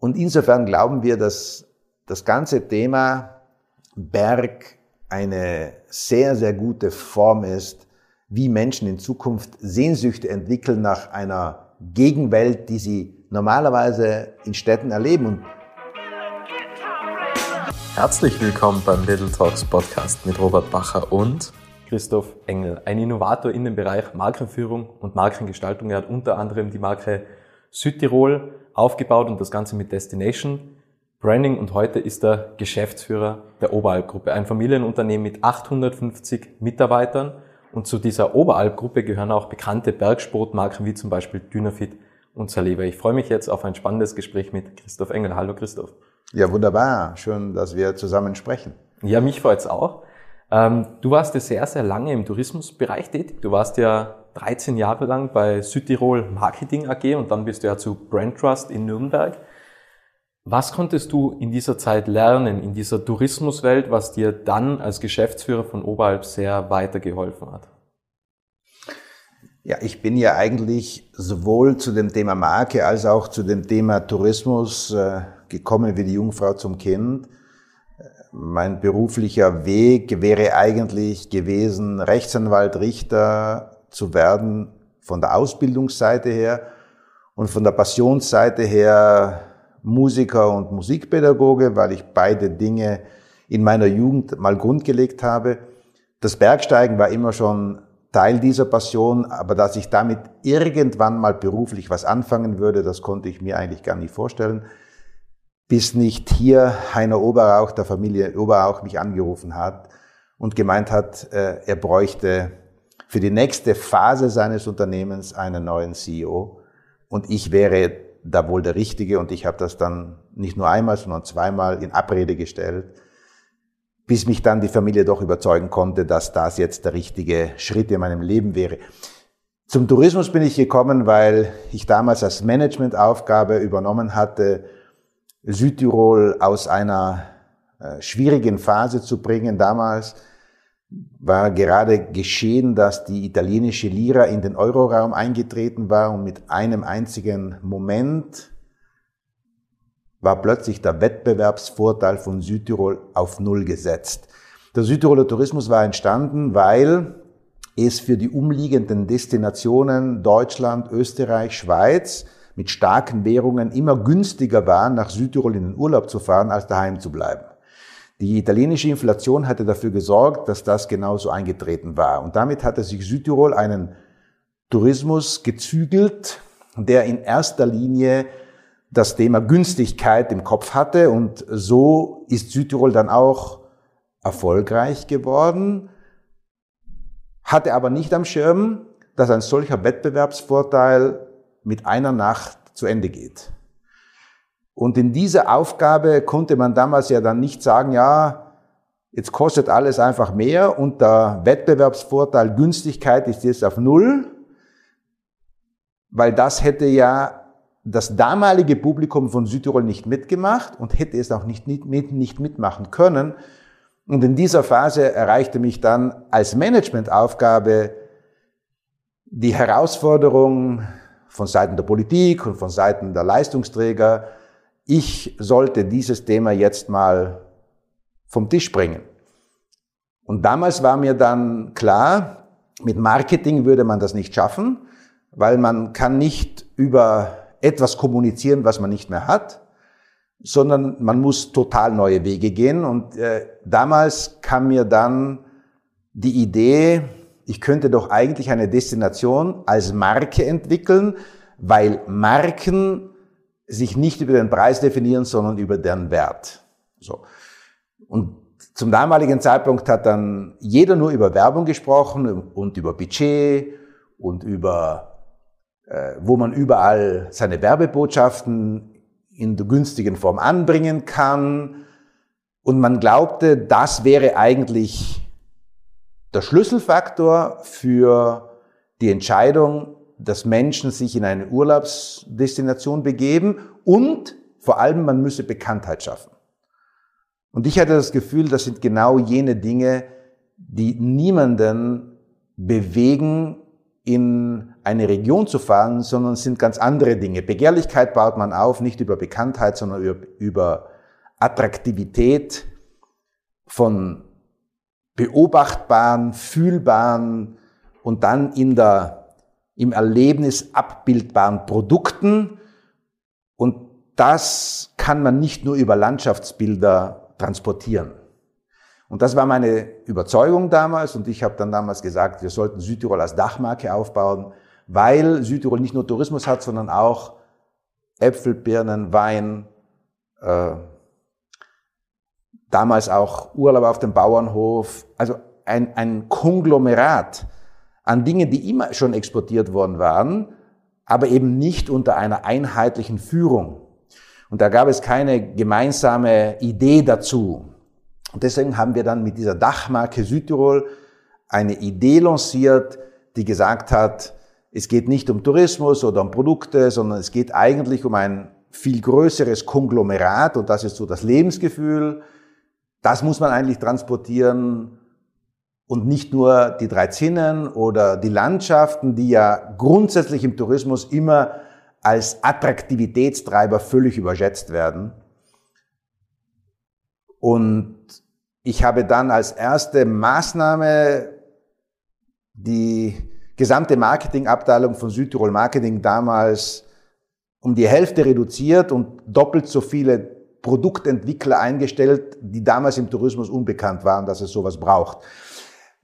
Und insofern glauben wir, dass das ganze Thema Berg eine sehr, sehr gute Form ist, wie Menschen in Zukunft Sehnsüchte entwickeln nach einer Gegenwelt, die sie normalerweise in Städten erleben. Und Herzlich willkommen beim Little Talks Podcast mit Robert Bacher und Christoph Engel, ein Innovator in dem Bereich Markenführung und Markengestaltung. Er hat unter anderem die Marke Südtirol aufgebaut und das Ganze mit Destination Branding und heute ist er Geschäftsführer der Oberalp-Gruppe, ein Familienunternehmen mit 850 Mitarbeitern und zu dieser Oberalp-Gruppe gehören auch bekannte Bergsportmarken wie zum Beispiel Dynafit und Saliva. Ich freue mich jetzt auf ein spannendes Gespräch mit Christoph Engel. Hallo Christoph. Ja, wunderbar. Schön, dass wir zusammen sprechen. Ja, mich freut's auch. Ähm, du warst ja sehr, sehr lange im Tourismusbereich tätig. Du warst ja 13 Jahre lang bei Südtirol Marketing AG und dann bist du ja zu Brand Trust in Nürnberg. Was konntest du in dieser Zeit lernen, in dieser Tourismuswelt, was dir dann als Geschäftsführer von Oberalp sehr weitergeholfen hat? Ja, ich bin ja eigentlich sowohl zu dem Thema Marke als auch zu dem Thema Tourismus äh, gekommen wie die Jungfrau zum Kind. Mein beruflicher Weg wäre eigentlich gewesen, Rechtsanwalt, Richter zu werden von der Ausbildungsseite her und von der Passionsseite her Musiker und Musikpädagoge, weil ich beide Dinge in meiner Jugend mal grundgelegt habe. Das Bergsteigen war immer schon Teil dieser Passion, aber dass ich damit irgendwann mal beruflich was anfangen würde, das konnte ich mir eigentlich gar nicht vorstellen, bis nicht hier Heiner Oberauch der Familie Oberauch mich angerufen hat und gemeint hat, äh, er bräuchte für die nächste Phase seines Unternehmens einen neuen CEO und ich wäre da wohl der Richtige und ich habe das dann nicht nur einmal, sondern zweimal in Abrede gestellt, bis mich dann die Familie doch überzeugen konnte, dass das jetzt der richtige Schritt in meinem Leben wäre. Zum Tourismus bin ich gekommen, weil ich damals als Managementaufgabe übernommen hatte, Südtirol aus einer äh, schwierigen Phase zu bringen. Damals war gerade geschehen, dass die italienische Lira in den Euroraum eingetreten war und mit einem einzigen Moment war plötzlich der Wettbewerbsvorteil von Südtirol auf Null gesetzt. Der Südtiroler Tourismus war entstanden, weil es für die umliegenden Destinationen Deutschland, Österreich, Schweiz mit starken Währungen immer günstiger war, nach Südtirol in den Urlaub zu fahren, als daheim zu bleiben. Die italienische Inflation hatte dafür gesorgt, dass das genauso eingetreten war. Und damit hatte sich Südtirol einen Tourismus gezügelt, der in erster Linie das Thema Günstigkeit im Kopf hatte. Und so ist Südtirol dann auch erfolgreich geworden, hatte aber nicht am Schirm, dass ein solcher Wettbewerbsvorteil mit einer Nacht zu Ende geht. Und in dieser Aufgabe konnte man damals ja dann nicht sagen, ja, jetzt kostet alles einfach mehr und der Wettbewerbsvorteil Günstigkeit ist jetzt auf Null, weil das hätte ja das damalige Publikum von Südtirol nicht mitgemacht und hätte es auch nicht, nicht, nicht mitmachen können. Und in dieser Phase erreichte mich dann als Managementaufgabe die Herausforderung von Seiten der Politik und von Seiten der Leistungsträger, ich sollte dieses Thema jetzt mal vom Tisch bringen. Und damals war mir dann klar, mit Marketing würde man das nicht schaffen, weil man kann nicht über etwas kommunizieren, was man nicht mehr hat, sondern man muss total neue Wege gehen. Und äh, damals kam mir dann die Idee, ich könnte doch eigentlich eine Destination als Marke entwickeln, weil Marken sich nicht über den Preis definieren, sondern über deren Wert. So. Und zum damaligen Zeitpunkt hat dann jeder nur über Werbung gesprochen und über Budget und über, äh, wo man überall seine Werbebotschaften in der günstigen Form anbringen kann. Und man glaubte, das wäre eigentlich der Schlüsselfaktor für die Entscheidung, dass Menschen sich in eine Urlaubsdestination begeben und vor allem man müsse Bekanntheit schaffen. Und ich hatte das Gefühl, das sind genau jene Dinge, die niemanden bewegen, in eine Region zu fahren, sondern sind ganz andere Dinge. Begehrlichkeit baut man auf, nicht über Bekanntheit, sondern über, über Attraktivität von beobachtbaren, fühlbaren und dann in der, im Erlebnis abbildbaren Produkten. Und das kann man nicht nur über Landschaftsbilder transportieren. Und das war meine Überzeugung damals und ich habe dann damals gesagt, wir sollten Südtirol als Dachmarke aufbauen, weil Südtirol nicht nur Tourismus hat, sondern auch Äpfel, Birnen, Wein, äh, damals auch Urlaub auf dem Bauernhof, also ein, ein Konglomerat an Dingen, die immer schon exportiert worden waren, aber eben nicht unter einer einheitlichen Führung. Und da gab es keine gemeinsame Idee dazu. Und deswegen haben wir dann mit dieser Dachmarke Südtirol eine Idee lanciert, die gesagt hat, es geht nicht um Tourismus oder um Produkte, sondern es geht eigentlich um ein viel größeres Konglomerat und das ist so das Lebensgefühl. Das muss man eigentlich transportieren und nicht nur die drei Zinnen oder die Landschaften, die ja grundsätzlich im Tourismus immer als Attraktivitätstreiber völlig überschätzt werden. Und ich habe dann als erste Maßnahme die gesamte Marketingabteilung von Südtirol Marketing damals um die Hälfte reduziert und doppelt so viele Produktentwickler eingestellt, die damals im Tourismus unbekannt waren, dass es sowas braucht.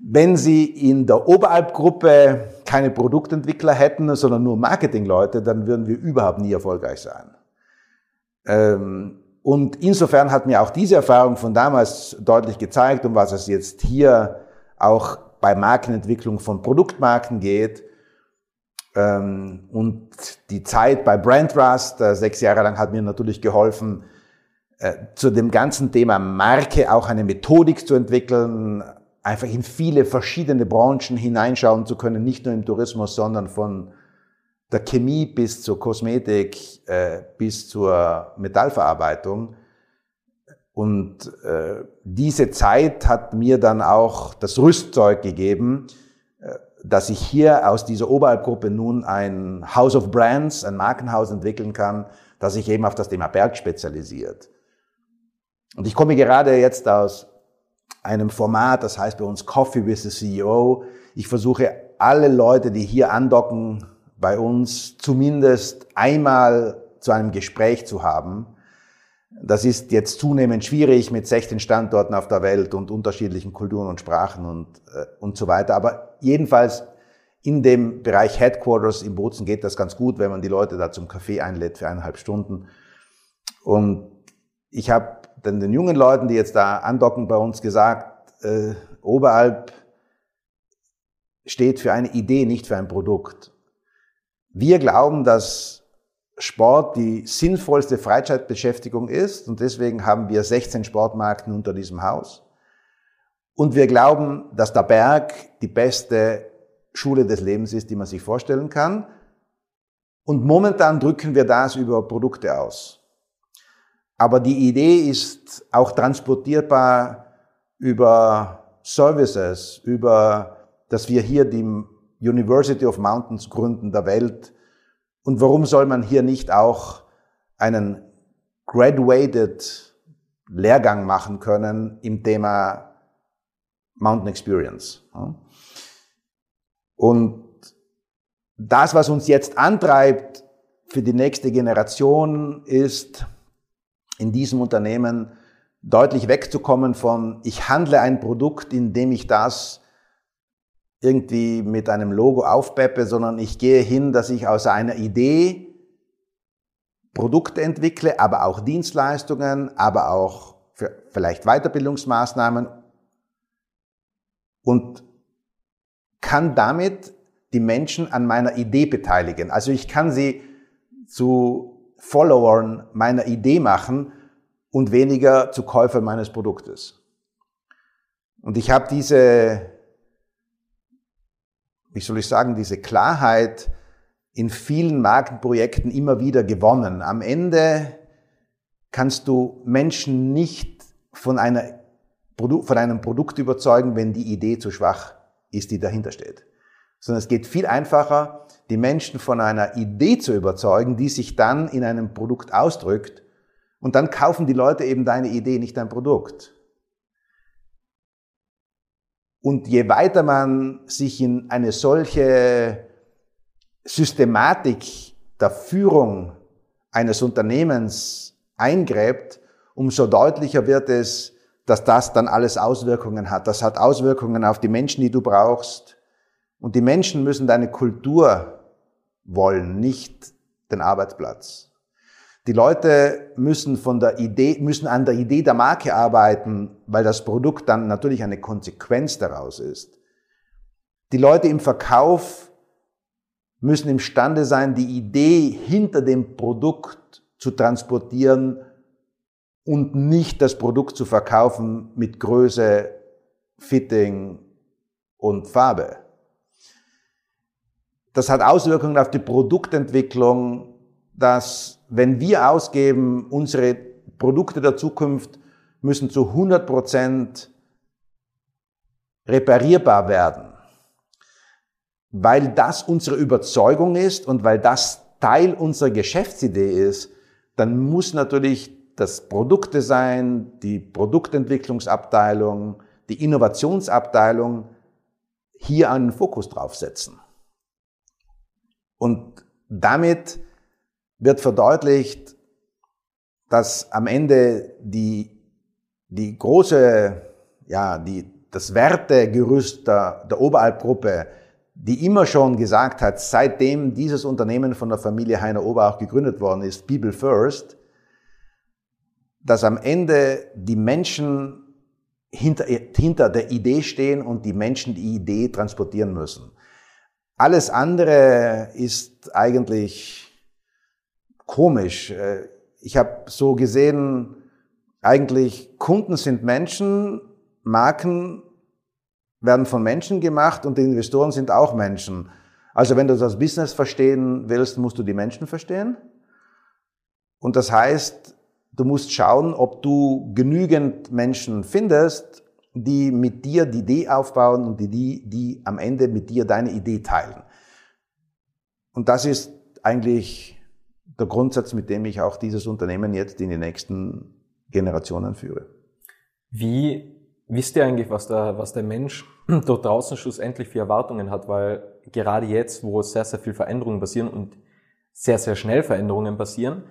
Wenn Sie in der Oberalp-Gruppe keine Produktentwickler hätten, sondern nur Marketingleute, dann würden wir überhaupt nie erfolgreich sein. Ähm, und insofern hat mir auch diese Erfahrung von damals deutlich gezeigt, um was es jetzt hier auch bei Markenentwicklung von Produktmarken geht. Ähm, und die Zeit bei Brandtrust, äh, sechs Jahre lang, hat mir natürlich geholfen, äh, zu dem ganzen Thema Marke auch eine Methodik zu entwickeln, einfach in viele verschiedene Branchen hineinschauen zu können, nicht nur im Tourismus, sondern von der Chemie bis zur Kosmetik, äh, bis zur Metallverarbeitung. Und äh, diese Zeit hat mir dann auch das Rüstzeug gegeben, äh, dass ich hier aus dieser Oberalpgruppe nun ein House of Brands, ein Markenhaus entwickeln kann, das sich eben auf das Thema Berg spezialisiert. Und ich komme gerade jetzt aus einem Format, das heißt bei uns Coffee with the CEO. Ich versuche alle Leute, die hier andocken, bei uns zumindest einmal zu einem Gespräch zu haben. Das ist jetzt zunehmend schwierig mit 16 Standorten auf der Welt und unterschiedlichen Kulturen und Sprachen und, äh, und so weiter. Aber jedenfalls in dem Bereich Headquarters in Bozen geht das ganz gut, wenn man die Leute da zum Café einlädt für eineinhalb Stunden. Und ich habe dann den jungen Leuten, die jetzt da andocken bei uns gesagt, äh, Oberalp steht für eine Idee, nicht für ein Produkt. Wir glauben, dass Sport die sinnvollste Freizeitbeschäftigung ist und deswegen haben wir 16 Sportmarken unter diesem Haus. Und wir glauben, dass der Berg die beste Schule des Lebens ist, die man sich vorstellen kann. Und momentan drücken wir das über Produkte aus. Aber die Idee ist auch transportierbar über Services, über, dass wir hier die University of Mountains gründen der Welt. Und warum soll man hier nicht auch einen graduated Lehrgang machen können im Thema Mountain Experience? Und das, was uns jetzt antreibt für die nächste Generation, ist in diesem Unternehmen deutlich wegzukommen von, ich handle ein Produkt, indem ich das irgendwie mit einem Logo aufpeppe, sondern ich gehe hin, dass ich aus einer Idee Produkte entwickle, aber auch Dienstleistungen, aber auch vielleicht Weiterbildungsmaßnahmen und kann damit die Menschen an meiner Idee beteiligen. Also ich kann sie zu Followern meiner Idee machen und weniger zu Käufern meines Produktes. Und ich habe diese wie soll ich sagen, diese Klarheit in vielen Markenprojekten immer wieder gewonnen. Am Ende kannst du Menschen nicht von, einer, von einem Produkt überzeugen, wenn die Idee zu schwach ist, die dahinter steht. sondern es geht viel einfacher, die Menschen von einer Idee zu überzeugen, die sich dann in einem Produkt ausdrückt. Und dann kaufen die Leute eben deine Idee, nicht dein Produkt. Und je weiter man sich in eine solche Systematik der Führung eines Unternehmens eingräbt, umso deutlicher wird es, dass das dann alles Auswirkungen hat. Das hat Auswirkungen auf die Menschen, die du brauchst. Und die Menschen müssen deine Kultur wollen, nicht den Arbeitsplatz. Die Leute müssen von der Idee, müssen an der Idee der Marke arbeiten, weil das Produkt dann natürlich eine Konsequenz daraus ist. Die Leute im Verkauf müssen imstande sein, die Idee hinter dem Produkt zu transportieren und nicht das Produkt zu verkaufen mit Größe, Fitting und Farbe. Das hat Auswirkungen auf die Produktentwicklung, dass wenn wir ausgeben, unsere Produkte der Zukunft müssen zu 100 Prozent reparierbar werden, weil das unsere Überzeugung ist und weil das Teil unserer Geschäftsidee ist, dann muss natürlich das Produktdesign, die Produktentwicklungsabteilung, die Innovationsabteilung hier einen Fokus drauf setzen. Und damit wird verdeutlicht, dass am Ende die, die große, ja, die, das Wertegerüst der, der Oberalp-Gruppe, die immer schon gesagt hat, seitdem dieses Unternehmen von der Familie Heiner Oberach gegründet worden ist, People First, dass am Ende die Menschen hinter, hinter der Idee stehen und die Menschen die Idee transportieren müssen. Alles andere ist eigentlich komisch. Äh, ich habe so gesehen, eigentlich Kunden sind Menschen, Marken werden von Menschen gemacht und die Investoren sind auch Menschen. Also wenn du das Business verstehen willst, musst du die Menschen verstehen. Und das heißt, du musst schauen, ob du genügend Menschen findest, die mit dir die Idee aufbauen und die, die, die am Ende mit dir deine Idee teilen. Und das ist eigentlich der Grundsatz, mit dem ich auch dieses Unternehmen jetzt in die nächsten Generationen führe. Wie wisst ihr eigentlich, was der, was der Mensch dort draußen schlussendlich für Erwartungen hat? Weil gerade jetzt, wo sehr, sehr viel Veränderungen passieren und sehr, sehr schnell Veränderungen passieren,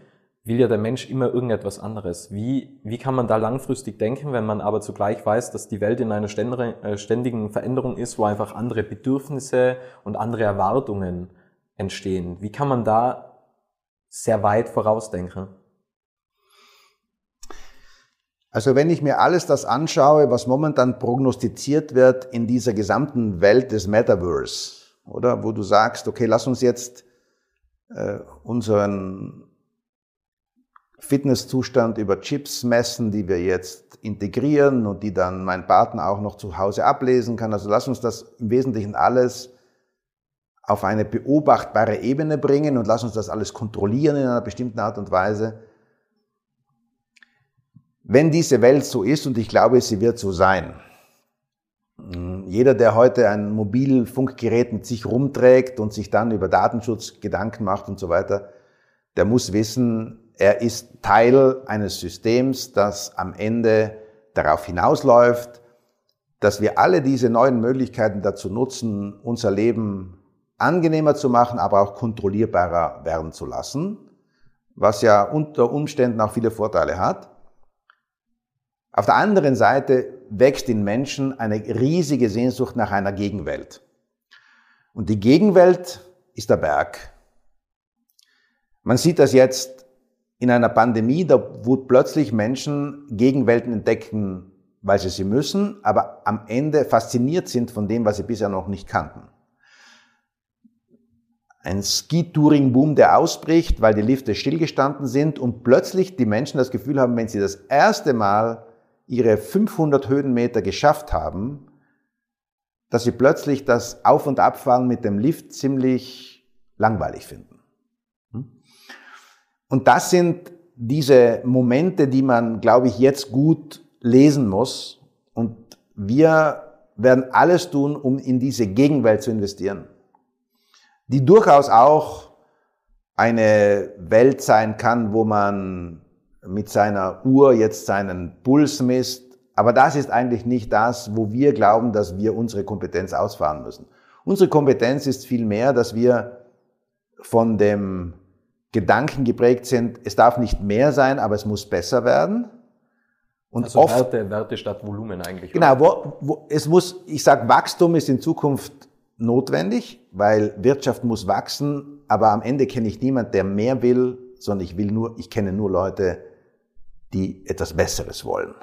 will ja der Mensch immer irgendetwas anderes. Wie, wie kann man da langfristig denken, wenn man aber zugleich weiß, dass die Welt in einer äh, ständigen Veränderung ist, wo einfach andere Bedürfnisse und andere Erwartungen entstehen? Wie kann man da sehr weit vorausdenken. Also wenn ich mir alles das anschaue, was momentan prognostiziert wird in dieser gesamten Welt des Metaverse, oder wo du sagst, okay, lass uns jetzt äh, unseren Fitnesszustand über Chips messen, die wir jetzt integrieren und die dann mein Partner auch noch zu Hause ablesen kann. Also lass uns das im Wesentlichen alles auf eine beobachtbare Ebene bringen und lass uns das alles kontrollieren in einer bestimmten Art und Weise. Wenn diese Welt so ist, und ich glaube, sie wird so sein, jeder, der heute ein Mobilfunkgerät mit sich rumträgt und sich dann über Datenschutz Gedanken macht und so weiter, der muss wissen, er ist Teil eines Systems, das am Ende darauf hinausläuft, dass wir alle diese neuen Möglichkeiten dazu nutzen, unser Leben angenehmer zu machen, aber auch kontrollierbarer werden zu lassen, was ja unter Umständen auch viele Vorteile hat. Auf der anderen Seite wächst in Menschen eine riesige Sehnsucht nach einer Gegenwelt. Und die Gegenwelt ist der Berg. Man sieht das jetzt in einer Pandemie, da wo plötzlich Menschen Gegenwelten entdecken, weil sie sie müssen, aber am Ende fasziniert sind von dem, was sie bisher noch nicht kannten ein Ski-Touring-Boom, der ausbricht, weil die Lifte stillgestanden sind und plötzlich die Menschen das Gefühl haben, wenn sie das erste Mal ihre 500 Höhenmeter geschafft haben, dass sie plötzlich das Auf- und Abfahren mit dem Lift ziemlich langweilig finden. Und das sind diese Momente, die man, glaube ich, jetzt gut lesen muss. Und wir werden alles tun, um in diese Gegenwelt zu investieren. die durchaus auch eine Welt sein kann, wo man mit seiner Uhr jetzt seinen Puls misst. Aber das ist eigentlich nicht das, wo wir glauben, dass wir unsere Kompetenz ausfahren müssen. Unsere Kompetenz ist vielmehr, dass wir von dem Gedanken geprägt sind, es darf nicht mehr sein, aber es muss besser werden. Und also oft, Werte, Werte statt Volumen eigentlich. Genau, wo, wo, es muss, ich sage, Wachstum ist in Zukunft notwendig, weil Wirtschaft muss wachsen, aber am Ende kenne ich niemand, der mehr will, sondern ich will nur, ich kenne nur Leute, die etwas Besseres wollen.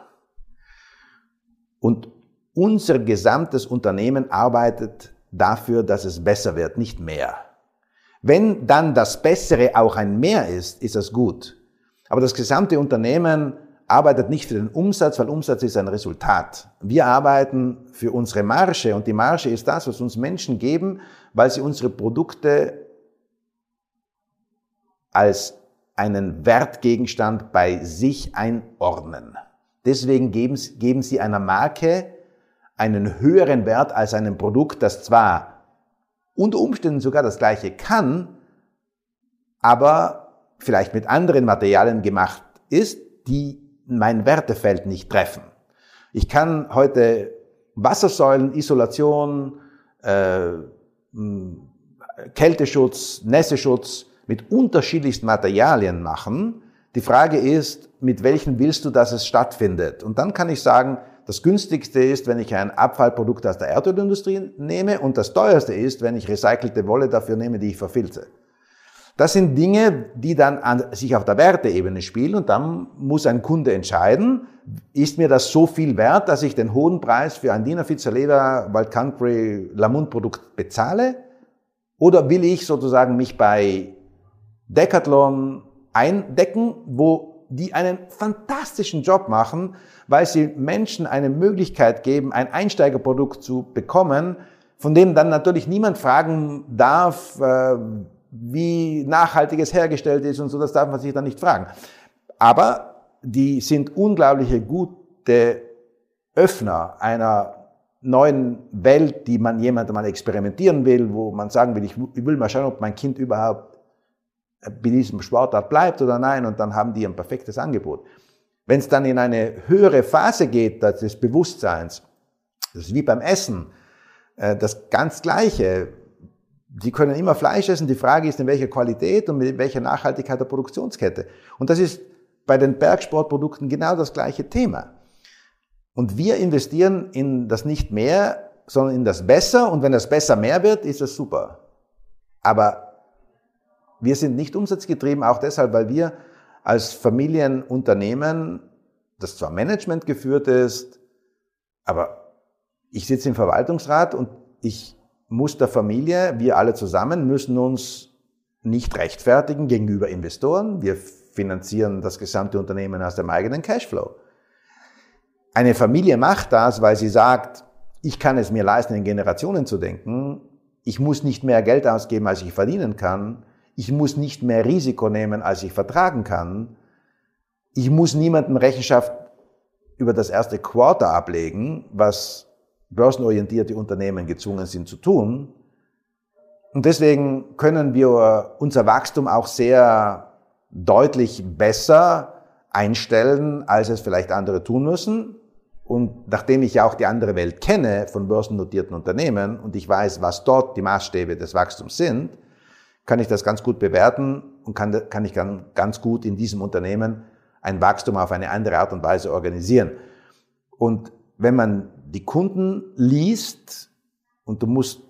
Und unser gesamtes Unternehmen arbeitet dafür, dass es besser wird, nicht mehr. Wenn dann das Bessere auch ein Mehr ist, ist das gut. Aber das gesamte Unternehmen arbeitet nicht für den Umsatz, weil Umsatz ist ein Resultat. Wir arbeiten für unsere Marge und die Marge ist das, was uns Menschen geben, weil sie unsere Produkte als einen Wertgegenstand bei sich einordnen. Deswegen geben, geben sie einer Marke einen höheren Wert als einem Produkt, das zwar unter Umständen sogar das gleiche kann, aber vielleicht mit anderen Materialien gemacht ist, die mein Wertefeld nicht treffen. Ich kann heute Wassersäulen, Isolation, äh, Kälteschutz, Nässeschutz mit unterschiedlichsten Materialien machen. Die Frage ist, mit welchen willst du, dass es stattfindet? Und dann kann ich sagen, das günstigste ist, wenn ich ein Abfallprodukt aus der Erdölindustrie nehme und das teuerste ist, wenn ich recycelte Wolle dafür nehme, die ich verfilze. Das sind Dinge, die dann an sich auf der Werteebene spielen und dann muss ein Kunde entscheiden, ist mir das so viel wert, dass ich den hohen Preis für ein Diener Leder Wild Country Lamont Produkt bezahle? Oder will ich sozusagen mich bei Decathlon eindecken, wo die einen fantastischen Job machen, weil sie Menschen eine Möglichkeit geben, ein Einsteigerprodukt zu bekommen, von dem dann natürlich niemand fragen darf, äh, wie nachhaltig es hergestellt ist und so, das darf man sich dann nicht fragen. Aber die sind unglaubliche gute Öffner einer neuen Welt, die man jemandem mal experimentieren will, wo man sagen will, ich will mal schauen, ob mein Kind überhaupt bei diesem Sportart bleibt oder nein, und dann haben die ein perfektes Angebot. Wenn es dann in eine höhere Phase geht, des Bewusstseins, das ist wie beim Essen, äh, das ganz Gleiche. Sie können immer Fleisch essen, die Frage ist, in welcher Qualität und mit welcher Nachhaltigkeit der Produktionskette. Und das ist bei den Bergsportprodukten genau das gleiche Thema. Und wir investieren in das nicht mehr, sondern in das Besser. Und wenn das Besser mehr wird, ist das super. Aber wir sind nicht umsatzgetrieben, auch deshalb, weil wir als Familienunternehmen, das zwar Management geführt ist, aber ich sitze im Verwaltungsrat und ich muss der Familie, wir alle zusammen, müssen uns nicht rechtfertigen gegenüber Investoren. Wir finanzieren das gesamte Unternehmen aus dem eigenen Cashflow. Eine Familie macht das, weil sie sagt, ich kann es mir leisten, in Generationen zu denken. Ich muss nicht mehr Geld ausgeben, als ich verdienen kann. Ich muss nicht mehr Risiko nehmen, als ich vertragen kann. Ich muss niemandem Rechenschaft über das erste Quarter ablegen, was börsenorientierte Unternehmen gezwungen sind zu tun. Und deswegen können wir unser Wachstum auch sehr deutlich besser einstellen, als es vielleicht andere tun müssen. Und nachdem ich ja auch die andere Welt kenne von börsennotierten Unternehmen und ich weiß, was dort die Maßstäbe des Wachstums sind, kann ich das ganz gut bewerten und kann, kann ich ganz gut in diesem Unternehmen ein Wachstum auf eine andere Art und Weise organisieren. Und wenn man die Kunden liest und du musst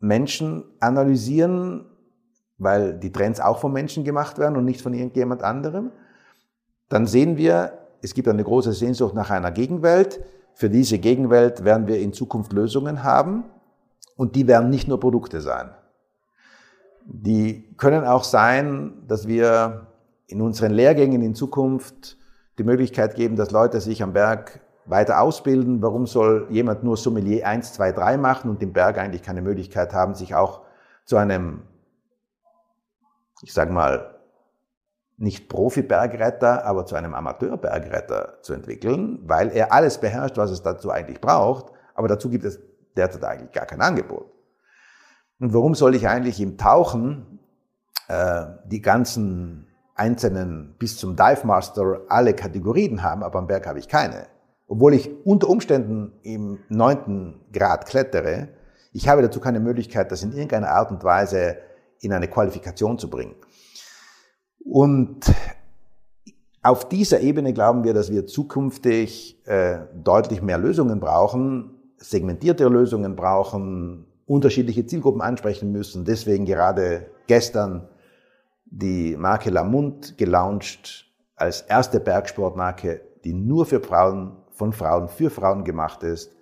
Menschen analysieren, weil die Trends auch von Menschen gemacht werden und nicht von irgendjemand anderem, dann sehen wir, es gibt eine große Sehnsucht nach einer Gegenwelt. Für diese Gegenwelt werden wir in Zukunft Lösungen haben und die werden nicht nur Produkte sein. Die können auch sein, dass wir in unseren Lehrgängen in Zukunft die Möglichkeit geben, dass Leute sich am Berg weiter ausbilden. Warum soll jemand nur Sommelier 1, 2, 3 machen und im Berg eigentlich keine Möglichkeit haben, sich auch zu einem, ich sage mal, nicht Profi-Bergretter, aber zu einem Amateur-Bergretter zu entwickeln, weil er alles beherrscht, was es dazu eigentlich braucht, aber dazu gibt es derzeit eigentlich gar kein Angebot. Und warum soll ich eigentlich im Tauchen äh, die ganzen einzelnen bis zum Dive Master alle Kategorien haben, aber am Berg habe ich keine. Obwohl ich unter Umständen im neunten Grad klettere, ich habe dazu keine Möglichkeit, das in irgendeiner Art und Weise in eine Qualifikation zu bringen. Und auf dieser Ebene glauben wir, dass wir zukünftig äh, deutlich mehr Lösungen brauchen, segmentierte Lösungen brauchen, unterschiedliche Zielgruppen ansprechen müssen. Deswegen gerade gestern die Marke Lamont gelauncht als erste Bergsportmarke, die nur für Frauen, von Frauen für Frauen gemacht ist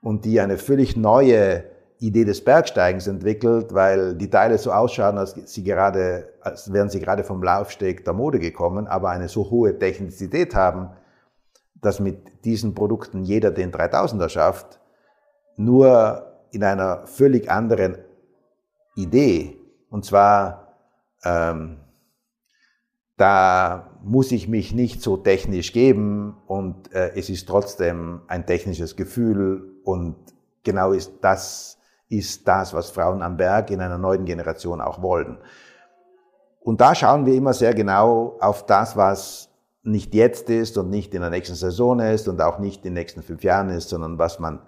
und die eine völlig neue Idee des Bergsteigens entwickelt, weil die Teile so ausschauen, als, sie gerade, als wären sie gerade vom Laufsteg der Mode gekommen, aber eine so hohe Technizität haben, dass mit diesen Produkten jeder den 3000er schafft, nur in einer völlig anderen Idee. Und zwar, ähm, da muss ich mich nicht so technisch geben und äh, es ist trotzdem ein technisches Gefühl und genau ist das ist das, was Frauen am Berg in einer neuen Generation auch wollen. Und da schauen wir immer sehr genau auf das, was nicht jetzt ist und nicht in der nächsten Saison ist und auch nicht in den nächsten fünf Jahren ist, sondern was man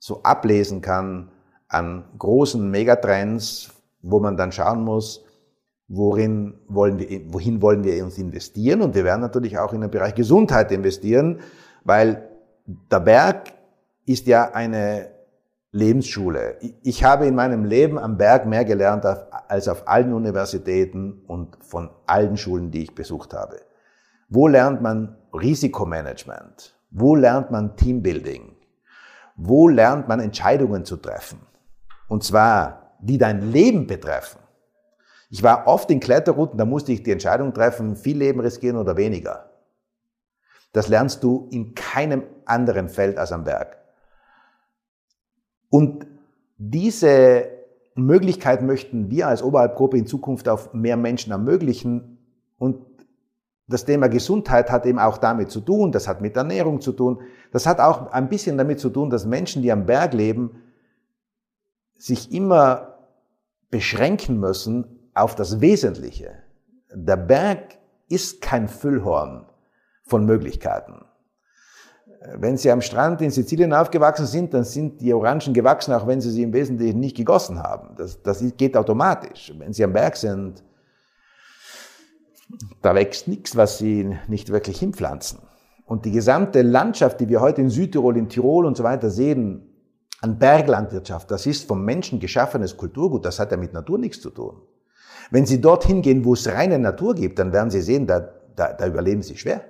so ablesen kann an großen Megatrends, wo man dann schauen muss, worin wollen wir, wohin wollen wir uns investieren? Und wir werden natürlich auch in den Bereich Gesundheit investieren, weil der Berg ist ja eine Lebensschule. Ich habe in meinem Leben am Berg mehr gelernt als auf allen Universitäten und von allen Schulen, die ich besucht habe. Wo lernt man Risikomanagement? Wo lernt man Teambuilding? Wo lernt man Entscheidungen zu treffen? Und zwar, die dein Leben betreffen. Ich war oft in Kletterrouten, da musste ich die Entscheidung treffen, viel Leben riskieren oder weniger. Das lernst du in keinem anderen Feld als am Berg. Und diese Möglichkeit möchten wir als Oberhalbgruppe in Zukunft auf mehr Menschen ermöglichen. Und das Thema Gesundheit hat eben auch damit zu tun, das hat mit Ernährung zu tun, das hat auch ein bisschen damit zu tun, dass Menschen, die am Berg leben, sich immer beschränken müssen auf das Wesentliche. Der Berg ist kein Füllhorn von Möglichkeiten. Wenn Sie am Strand in Sizilien aufgewachsen sind, dann sind die Orangen gewachsen, auch wenn Sie sie im Wesentlichen nicht gegossen haben. Das, das geht automatisch. Wenn Sie am Berg sind, da wächst nichts, was Sie nicht wirklich hinpflanzen. Und die gesamte Landschaft, die wir heute in Südtirol, in Tirol und so weiter sehen, an Berglandwirtschaft, das ist vom Menschen geschaffenes Kulturgut, das hat ja mit Natur nichts zu tun. Wenn Sie dorthin gehen, wo es reine Natur gibt, dann werden Sie sehen, da, da, da überleben Sie schwer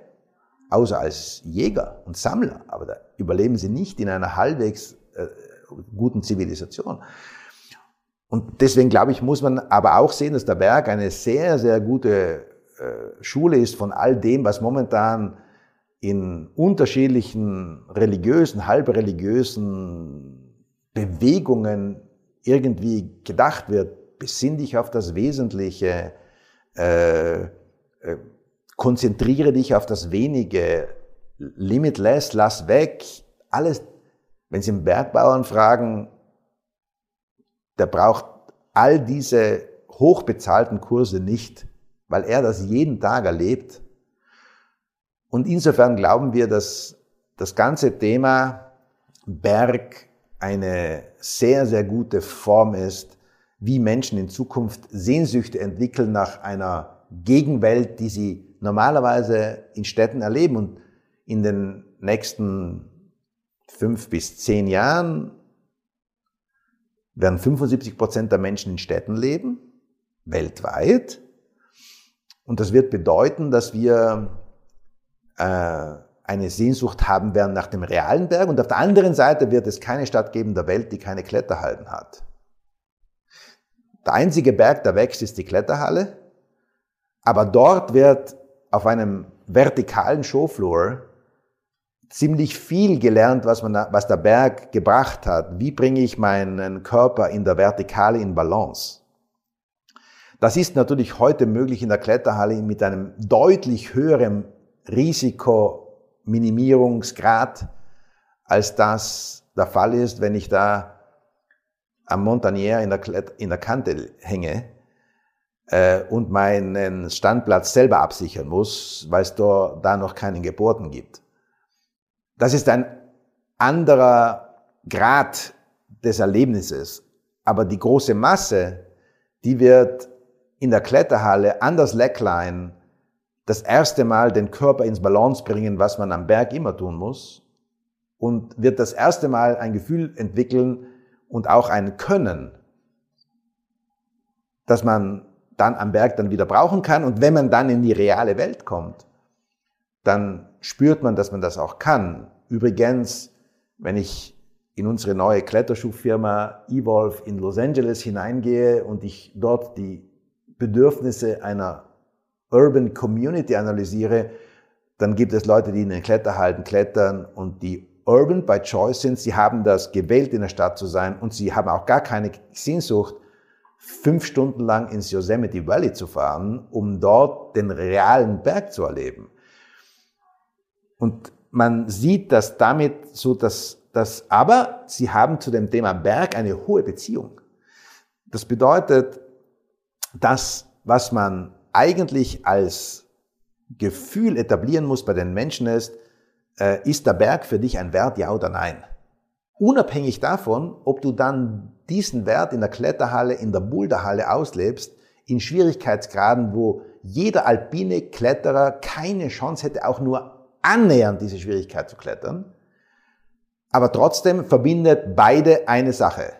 außer als Jäger und Sammler, aber da überleben sie nicht in einer halbwegs äh, guten Zivilisation. Und deswegen glaube ich, muss man aber auch sehen, dass der Berg eine sehr, sehr gute Schule ist von all dem, was momentan in unterschiedlichen religiösen, halbreligiösen Bewegungen irgendwie gedacht wird. Besinn dich auf das Wesentliche, äh, äh, konzentriere dich auf das Wenige, limitless, lass weg, alles. Wenn Sie einen Bergbauern fragen, der braucht all diese hochbezahlten Kurse nicht, weil er das jeden Tag erlebt. Und insofern glauben wir, dass das ganze Thema Berg eine sehr, sehr gute Form ist, wie Menschen in Zukunft Sehnsüchte entwickeln nach einer Gegenwelt, die sie normalerweise in Städten erleben. Und in den nächsten fünf bis zehn Jahren werden 75 Prozent der Menschen in Städten leben, weltweit. Und das wird bedeuten, dass wir äh, eine Sehnsucht haben werden nach dem realen Berg. Und auf der anderen Seite wird es keine Stadt geben der Welt, die keine Kletterhallen hat. Der einzige Berg, der wächst, ist die Kletterhalle. Aber dort wird auf einem vertikalen Showfloor ziemlich viel gelernt, was, man, was der Berg gebracht hat. Wie bringe ich meinen Körper in der Vertikale in Balance? Das ist natürlich heute möglich in der Kletterhalle mit einem deutlich höheren Risikominimierungsgrad, als das der Fall ist, wenn ich da am Montagnier in der, in der Kante hänge äh, und meinen Standplatz selber absichern muss, weil es da, da noch keinen Geburten gibt. Das ist ein anderer Grad des Erlebnisses. Aber die große Masse, die wird in der Kletterhalle an das Leckline das erste Mal den Körper ins Balance bringen, was man am Berg immer tun muss, und wird das erste Mal ein Gefühl entwickeln und auch ein Können, dass man dann am Berg dann wieder brauchen kann. Und wenn man dann in die reale Welt kommt, dann spürt man, dass man das auch kann. Übrigens, wenn ich in unsere neue Kletterschuhfirma Evolve in Los Angeles hineingehe und ich dort die Bedürfnisse einer Urban Community analysiere, dann gibt es Leute, die in den Kletterhalten klettern und die urban by choice sind. Sie haben das gewählt, in der Stadt zu sein und sie haben auch gar keine Sehnsucht, fünf Stunden lang ins Yosemite Valley zu fahren, um dort den realen Berg zu erleben. Und man sieht, dass damit so, dass, dass, aber sie haben zu dem Thema Berg eine hohe Beziehung. Das bedeutet, dass was man eigentlich als Gefühl etablieren muss bei den Menschen ist, äh, ist der Berg für dich ein Wert, ja oder nein? Unabhängig davon, ob du dann diesen Wert in der Kletterhalle, in der Boulderhalle auslebst, in Schwierigkeitsgraden, wo jeder alpine Kletterer keine Chance hätte, auch nur annähernd diese Schwierigkeit zu klettern. Aber trotzdem verbindet beide eine Sache.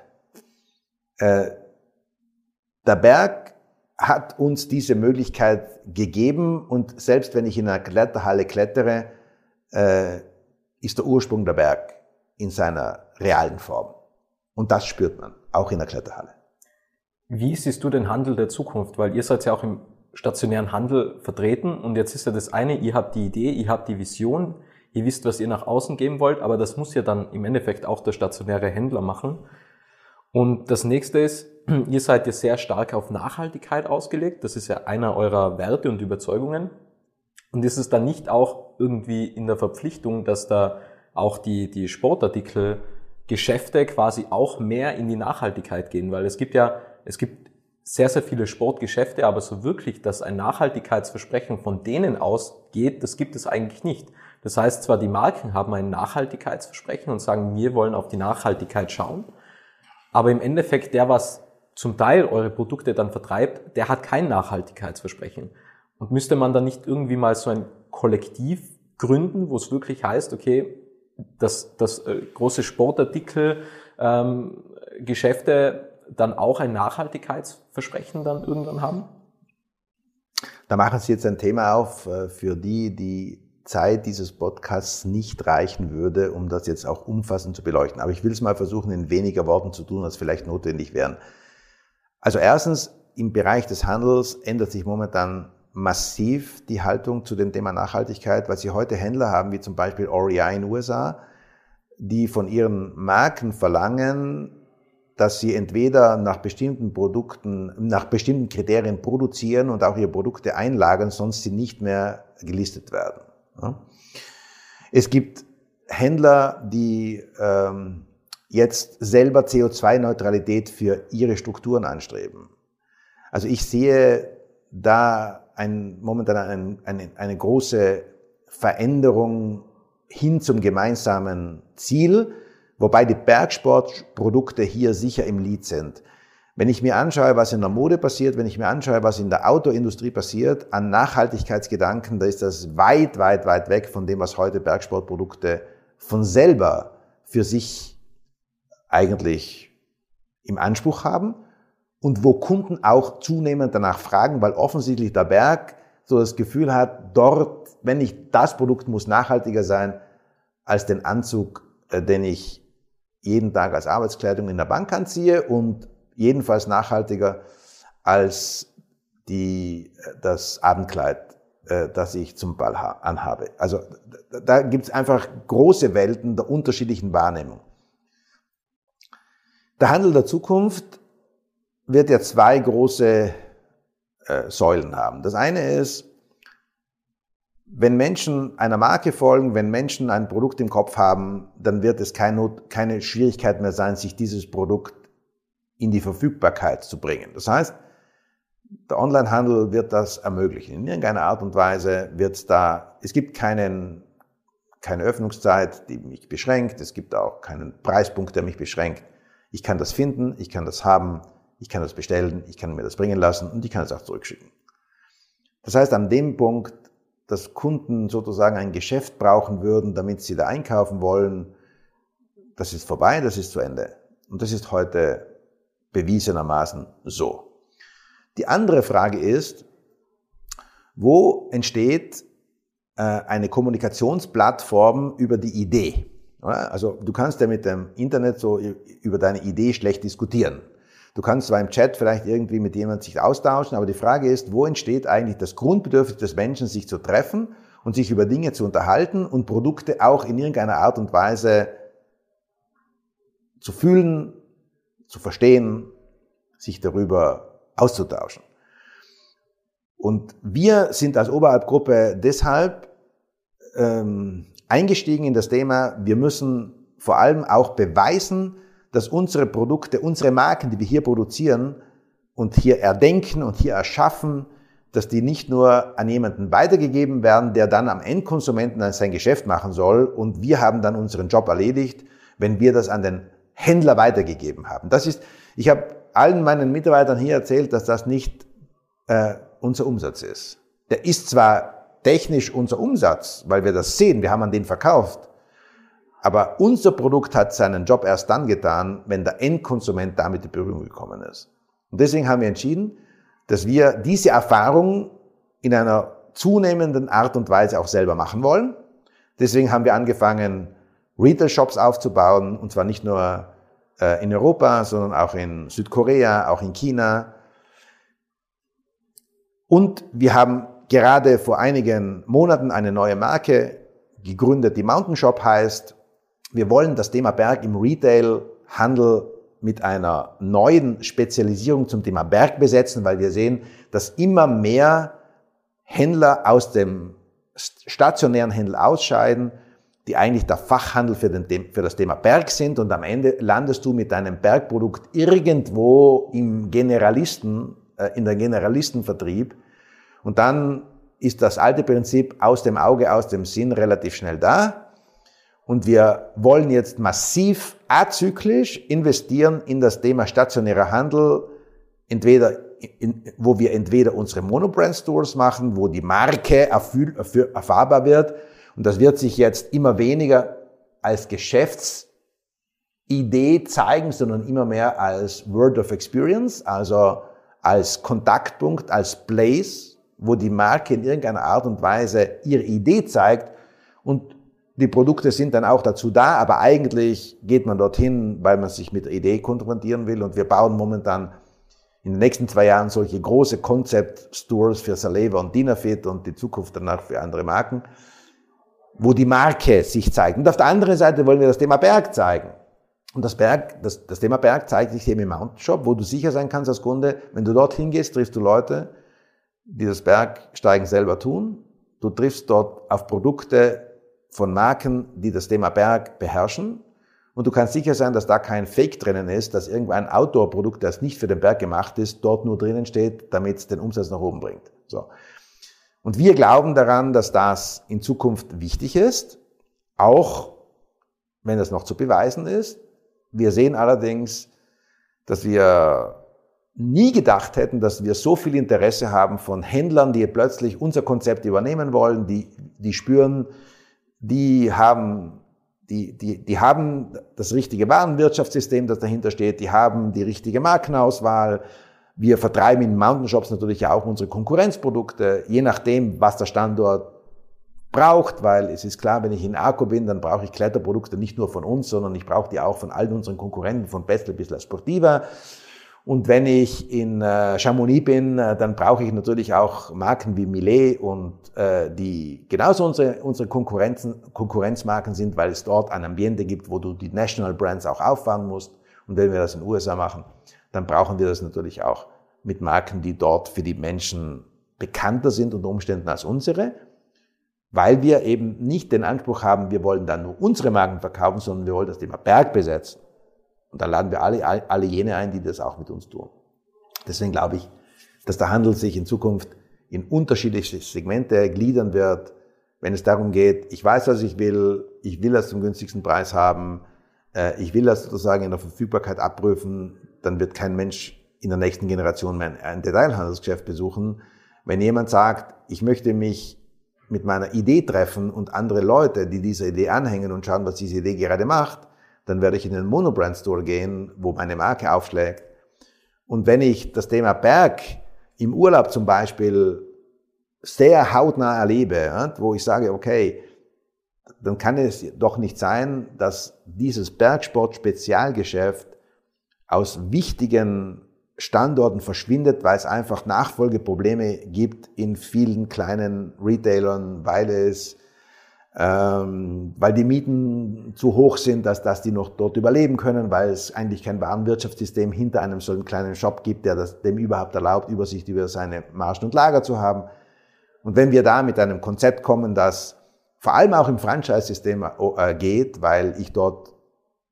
Äh, der Berg hat uns diese Möglichkeit gegeben und selbst wenn ich in einer Kletterhalle klettere, äh, ist der Ursprung der Berg in seiner realen Form. Und das spürt man, auch in der Kletterhalle. Wie siehst du den Handel der Zukunft? Weil ihr seid ja auch im stationären Handel vertreten und jetzt ist ja das eine, ihr habt die Idee, ihr habt die Vision, ihr wisst, was ihr nach außen geben wollt, aber das muss ja dann im Endeffekt auch der stationäre Händler machen. Und das nächste ist, ihr seid ja sehr stark auf Nachhaltigkeit ausgelegt. Das ist ja einer eurer Werte und Überzeugungen. Und ist es dann nicht auch irgendwie in der Verpflichtung, dass da auch die, die Sportartikelgeschäfte quasi auch mehr in die Nachhaltigkeit gehen? Weil es gibt ja, es gibt sehr, sehr viele Sportgeschäfte, aber so wirklich, dass ein Nachhaltigkeitsversprechen von denen ausgeht, das gibt es eigentlich nicht. Das heißt zwar, die Marken haben ein Nachhaltigkeitsversprechen und sagen, wir wollen auf die Nachhaltigkeit schauen, aber im Endeffekt der, was zum Teil eure Produkte dann vertreibt, der hat kein Nachhaltigkeitsversprechen. Und müsste man dann nicht irgendwie mal so ein Kollektiv gründen, wo es wirklich heißt, okay, dass das äh, große Sportartikel ähm, Geschäfte dann auch ein Nachhaltigkeitsversprechen dann irgendwann haben? Da machen Sie jetzt ein Thema auf, äh, für die die Zeit dieses Podcasts nicht reichen würde, um das jetzt auch umfassend zu beleuchten. Aber ich will es mal versuchen, in weniger Worten zu tun, als vielleicht notwendig wären. Also erstens, im Bereich des Handels ändert sich momentan massiv die Haltung zu dem Thema Nachhaltigkeit, weil sie heute Händler haben, wie zum Beispiel REI in den USA, die von ihren Marken verlangen, dass sie entweder nach bestimmten Produkten, nach bestimmten Kriterien produzieren und auch ihre Produkte einlagern, sonst sie nicht mehr gelistet werden. Es gibt Händler, die ähm, jetzt selber CO2-Neutralität für ihre Strukturen anstreben. Also ich sehe da ein, momentan ein, eine, eine große Veränderung hin zum gemeinsamen Ziel, wobei die Bergsportprodukte hier sicher im Lied sind. Wenn ich mir anschaue, was in der Mode passiert, wenn ich mir anschaue, was in der Autoindustrie passiert, an Nachhaltigkeitsgedanken, da ist das weit, weit, weit weg von dem, was heute Bergsportprodukte von selber für sich eigentlich im Anspruch haben und wo Kunden auch zunehmend danach fragen, weil offensichtlich der Berg so das Gefühl hat, dort, wenn nicht das Produkt muss nachhaltiger sein als den Anzug, äh, den ich jeden Tag als Arbeitskleidung in der Bank anziehe und jedenfalls nachhaltiger als die, äh, das Abendkleid, äh, das ich zum Ball anhabe. Also da gibt es einfach große Welten der unterschiedlichen Wahrnehmung. Der Handel der Zukunft wird ja zwei große äh, Säulen haben. Das eine ist, wenn Menschen einer Marke folgen, wenn Menschen ein Produkt im Kopf haben, dann wird es keine, keine Schwierigkeit mehr sein, sich dieses Produkt in die Verfügbarkeit zu bringen. Das heißt, der Onlinehandel wird das ermöglichen. In irgendeiner Art und Weise wird es da, es gibt keinen, keine Öffnungszeit, die mich beschränkt. Es gibt auch keinen Preispunkt, der mich beschränkt. Ich kann das finden, ich kann das haben, ich kann das bestellen, ich kann mir das bringen lassen und ich kann es auch zurückschicken. Das heißt, an dem Punkt, dass Kunden sozusagen ein Geschäft brauchen würden, damit sie da einkaufen wollen, das ist vorbei, das ist zu Ende. Und das ist heute bewiesenermaßen so. Die andere Frage ist, wo entsteht äh, eine Kommunikationsplattform über die Idee? Also du kannst ja mit dem Internet so über deine Idee schlecht diskutieren. Du kannst zwar im Chat vielleicht irgendwie mit jemandem sich austauschen, aber die Frage ist, wo entsteht eigentlich das Grundbedürfnis des Menschen, sich zu treffen und sich über Dinge zu unterhalten und Produkte auch in irgendeiner Art und Weise zu fühlen, zu verstehen, sich darüber auszutauschen. Und wir sind als Oberhalbgruppe deshalb ähm, eingestiegen in das Thema, wir müssen vor allem auch beweisen, dass unsere Produkte, unsere Marken, die wir hier produzieren und hier erdenken und hier erschaffen, dass die nicht nur an jemanden weitergegeben werden, der dann am Endkonsumenten sein Geschäft machen soll und wir haben dann unseren Job erledigt, wenn wir das an den Händler weitergegeben haben. Das ist, ich habe allen meinen Mitarbeitern hier erzählt, dass das nicht äh, unser Umsatz ist. Der ist zwar technisch unser Umsatz, weil wir das sehen, wir haben an den verkauft, aber unser Produkt hat seinen Job erst dann getan, wenn der Endkonsument damit in Berührung gekommen ist. Und deswegen haben wir entschieden, dass wir diese Erfahrung in einer zunehmenden Art und Weise auch selber machen wollen. Deswegen haben wir angefangen, Retail-Shops aufzubauen, und zwar nicht nur äh, in Europa, sondern auch in Südkorea, auch in China. Und wir haben gerade vor einigen Monaten eine neue Marke gegründet, die Mountain Shop heißt. Wir wollen das Thema Berg im Retail-Handel mit einer neuen Spezialisierung zum Thema Berg besetzen, weil wir sehen, dass immer mehr Händler aus dem stationären Handel ausscheiden die eigentlich der Fachhandel für, den, für das Thema Berg sind und am Ende landest du mit deinem Bergprodukt irgendwo im Generalisten, äh, in der Generalistenvertrieb und dann ist das alte Prinzip aus dem Auge, aus dem Sinn relativ schnell da. Und wir wollen jetzt massiv azyklisch investieren in das Thema stationärer Handel, entweder in, wo wir entweder unsere Monobrand Stores machen, wo die Marke erfühl, erfahrbar wird, und das wird sich jetzt immer weniger als Geschäftsidee zeigen, sondern immer mehr als Word of Experience, also als Kontaktpunkt, als Place, wo die Marke in irgendeiner Art und Weise ihre Idee zeigt und die Produkte sind dann auch dazu da, aber eigentlich geht man dorthin, weil man sich mit der Idee konfrontieren will und wir bauen momentan in den nächsten zwei Jahren solche große Concept Stores für Saleva und Dinafit und die Zukunft danach für andere Marken wo die Marke sich zeigt. Und auf der anderen Seite wollen wir das Thema Berg zeigen. Und das Berg, das, das Thema Berg zeigt sich eben im Mountain Shop, wo du sicher sein kannst als Kunde, wenn du dort hingehst, triffst du Leute, die das Bergsteigen selber tun. Du triffst dort auf Produkte von Marken, die das Thema Berg beherrschen. Und du kannst sicher sein, dass da kein Fake drinnen ist, dass irgendwo ein Outdoor-Produkt, das nicht für den Berg gemacht ist, dort nur drinnen steht, damit es den Umsatz nach oben bringt. So. Und wir glauben daran, dass das in Zukunft wichtig ist, auch wenn es noch zu beweisen ist. Wir sehen allerdings, dass wir nie gedacht hätten, dass wir so viel Interesse haben von Händlern, die plötzlich unser Konzept übernehmen wollen, die, die spüren, die haben, die, die, die haben das richtige Warenwirtschaftssystem, das dahinter steht, die haben die richtige Markenauswahl, wir vertreiben in Mountain Shops natürlich auch unsere Konkurrenzprodukte, je nachdem, was der Standort braucht, weil es ist klar, wenn ich in Arco bin, dann brauche ich Kletterprodukte nicht nur von uns, sondern ich brauche die auch von allen unseren Konkurrenten, von Bestel bis La Sportiva. Und wenn ich in äh, Chamonix bin, äh, dann brauche ich natürlich auch Marken wie Millet und äh, die genauso unsere, unsere Konkurrenzen, Konkurrenzmarken sind, weil es dort ein Ambiente gibt, wo du die National Brands auch auffahren musst. Und wenn wir das in den USA machen, dann brauchen wir das natürlich auch mit Marken, die dort für die Menschen bekannter sind unter Umständen als unsere, weil wir eben nicht den Anspruch haben, wir wollen dann nur unsere Marken verkaufen, sondern wir wollen das Thema Berg besetzen. Und da laden wir alle, alle jene ein, die das auch mit uns tun. Deswegen glaube ich, dass der Handel sich in Zukunft in unterschiedliche Segmente gliedern wird, wenn es darum geht, ich weiß, was ich will, ich will das zum günstigsten Preis haben, äh, ich will das sozusagen in der Verfügbarkeit abprüfen, dann wird kein Mensch in der nächsten Generation mehr ein Detailhandelsgeschäft besuchen. Wenn jemand sagt, ich möchte mich mit meiner Idee treffen und andere Leute, die dieser Idee anhängen und schauen, was diese Idee gerade macht, dann werde ich in den Monobrand Store gehen, wo meine Marke aufschlägt. Und wenn ich das Thema Berg im Urlaub zum Beispiel sehr hautnah erlebe, wo ich sage, okay, dann kann es doch nicht sein, dass dieses Bergsport-Spezialgeschäft aus wichtigen Standorten verschwindet, weil es einfach Nachfolgeprobleme gibt in vielen kleinen Retailern, weil es ähm, weil die Mieten zu hoch sind, dass, dass die noch dort überleben können, weil es eigentlich kein Warenwirtschaftssystem hinter einem so einen kleinen Shop gibt, der das, dem überhaupt erlaubt, Übersicht über seine Margen und Lager zu haben. Und wenn wir da mit einem Konzept kommen, das vor allem auch im Franchise-System äh, geht, weil ich dort